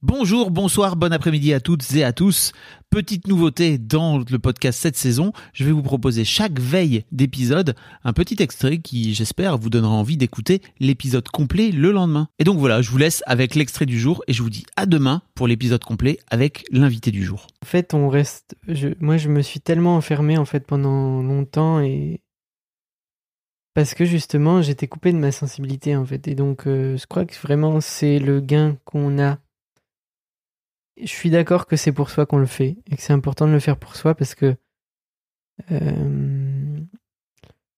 Bonjour, bonsoir, bon après-midi à toutes et à tous. Petite nouveauté dans le podcast cette saison, je vais vous proposer chaque veille d'épisode un petit extrait qui, j'espère, vous donnera envie d'écouter l'épisode complet le lendemain. Et donc voilà, je vous laisse avec l'extrait du jour et je vous dis à demain pour l'épisode complet avec l'invité du jour. En fait, on reste. Moi, je me suis tellement enfermé en fait pendant longtemps et parce que justement, j'étais coupé de ma sensibilité en fait. Et donc, euh, je crois que vraiment, c'est le gain qu'on a. Je suis d'accord que c'est pour soi qu'on le fait et que c'est important de le faire pour soi parce que euh,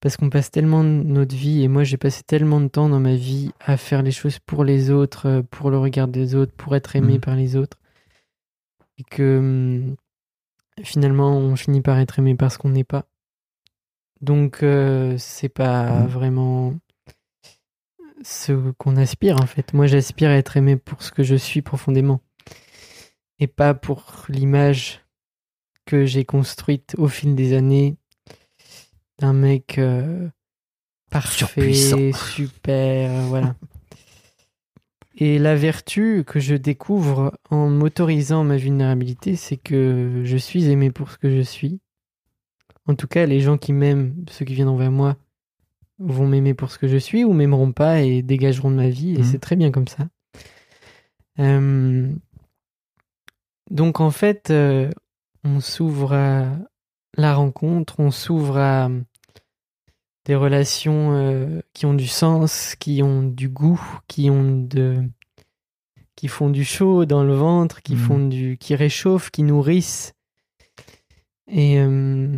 parce qu'on passe tellement notre vie et moi j'ai passé tellement de temps dans ma vie à faire les choses pour les autres, euh, pour le regard des autres, pour être aimé Mhm. par les autres et que hum, finalement on finit par être aimé parce qu'on n'est pas. Donc euh, c'est pas Mhm. vraiment ce qu'on aspire en fait. Moi j'aspire à être aimé pour ce que je suis profondément et pas pour l'image que j'ai construite au fil des années d'un mec euh, parfait, super, euh, voilà. Et la vertu que je découvre en m'autorisant ma vulnérabilité, c'est que je suis aimé pour ce que je suis. En tout cas, les gens qui m'aiment, ceux qui viendront vers moi, vont m'aimer pour ce que je suis ou m'aimeront pas et dégageront de ma vie. Et Mhm. c'est très bien comme ça. Euh, donc en fait, euh, on s'ouvre à la rencontre, on s'ouvre à des relations euh, qui ont du sens, qui ont du goût, qui ont de qui font du chaud dans le ventre, qui Mhm. font du qui réchauffent, qui nourrissent. Et euh,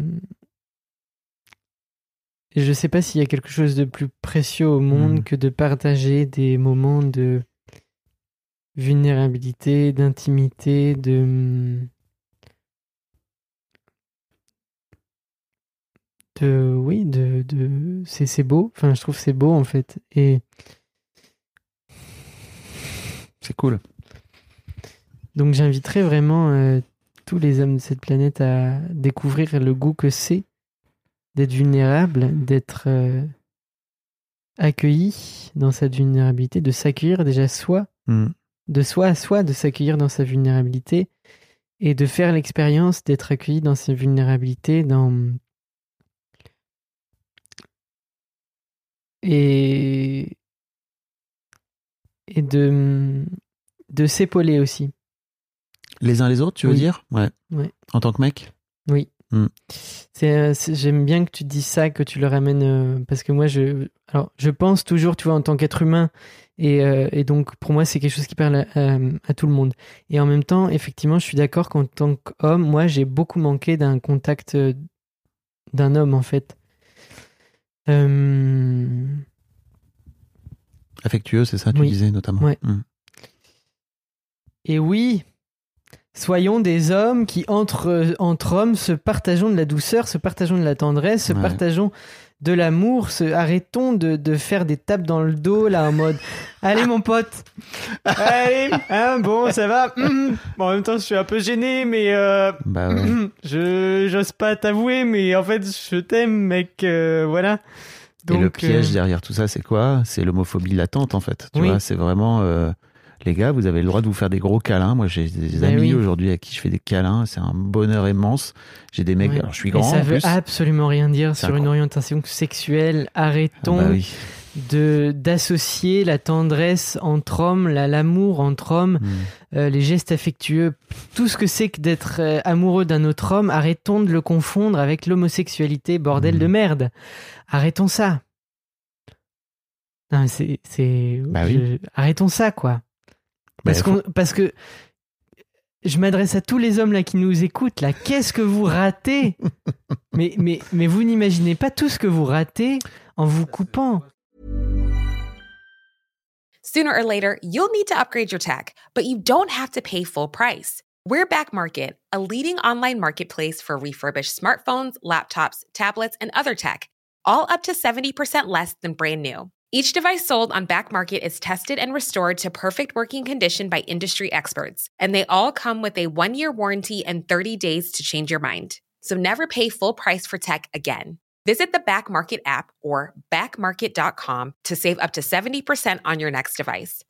je sais pas s'il y a quelque chose de plus précieux au monde Mhm. que de partager des moments de vulnérabilité, d'intimité, de de oui, de, de c'est c'est beau. Enfin, je trouve c'est beau en fait. Et C'est cool. donc j'inviterais vraiment euh, tous les hommes de cette planète à découvrir le goût que c'est d'être vulnérable, d'être euh, accueilli dans cette vulnérabilité, de s'accueillir déjà soi Mm. De soi à soi, de s'accueillir dans sa vulnérabilité et de faire l'expérience d'être accueilli dans sa vulnérabilité, dans et et de de s'épauler aussi. Les uns les autres, tu veux Oui. dire? Ouais. Ouais. En tant que mec? Oui. Mm. Euh, j'aime bien que tu dis ça, que tu le ramènes, euh, parce que moi, je, alors, je pense toujours, tu vois, en tant qu'être humain, et, euh, et donc pour moi, c'est quelque chose qui parle à, à- à tout le monde. Et en même temps, effectivement, je suis d'accord qu'en tant qu'homme, moi, j'ai beaucoup manqué d'un contact euh, d'un homme, en fait. Affectueux, c'est ça, tu Oui. disais notamment. Ouais. Mm. Et oui, soyons des hommes qui, entre, entre hommes, se partageons de la douceur, se partageons de la tendresse, se Ouais. partageons de l'amour, se, arrêtons de, de faire des tapes dans le dos, là, en mode Allez, mon pote Allez hein, Bon, ça va Hum, Bon, En même temps, je suis un peu gêné, mais euh, Bah ouais. je j'ose pas t'avouer, mais en fait, je t'aime, mec, euh, voilà. Et le piège euh, derrière tout ça, c'est quoi? C'est l'homophobie latente, en fait. Tu Oui. vois, c'est vraiment. Les gars, vous avez le droit de vous faire des gros câlins. Moi, j'ai des Bah amis oui. aujourd'hui à qui je fais des câlins. C'est un bonheur immense. J'ai des mecs. Alors, je suis grand ça en veut plus. absolument rien dire sur une orientation sexuelle. Ah Arrêtons bah oui. de d'associer la tendresse entre hommes, la- l'amour entre hommes, Mm. euh, les gestes affectueux, tout ce que c'est que d'être euh, amoureux d'un autre homme. Arrêtons de le confondre avec l'homosexualité, bordel de merde. Arrêtons ça. Non, mais c'est c'est Bah je- arrêtons ça quoi. Bah, Parce faut- parce que je m'adresse à tous les hommes là qui nous écoutent là. Qu'est-ce que vous ratez? Mais, mais, mais vous n'imaginez pas tout ce que vous ratez en vous coupant. Sooner or later, you'll need to upgrade your tech, but you don't have to pay full price. We're Back Market, a leading online marketplace for refurbished smartphones, laptops, tablets, and other tech, all up to 70% less than brand new. Each device sold on Back Market is tested and restored to perfect working condition by industry experts, and they all come with a one year warranty and 30 days to change your mind. So never pay full price for tech again. Visit the Back Market app or backmarket.com to save up to 70% on your next device.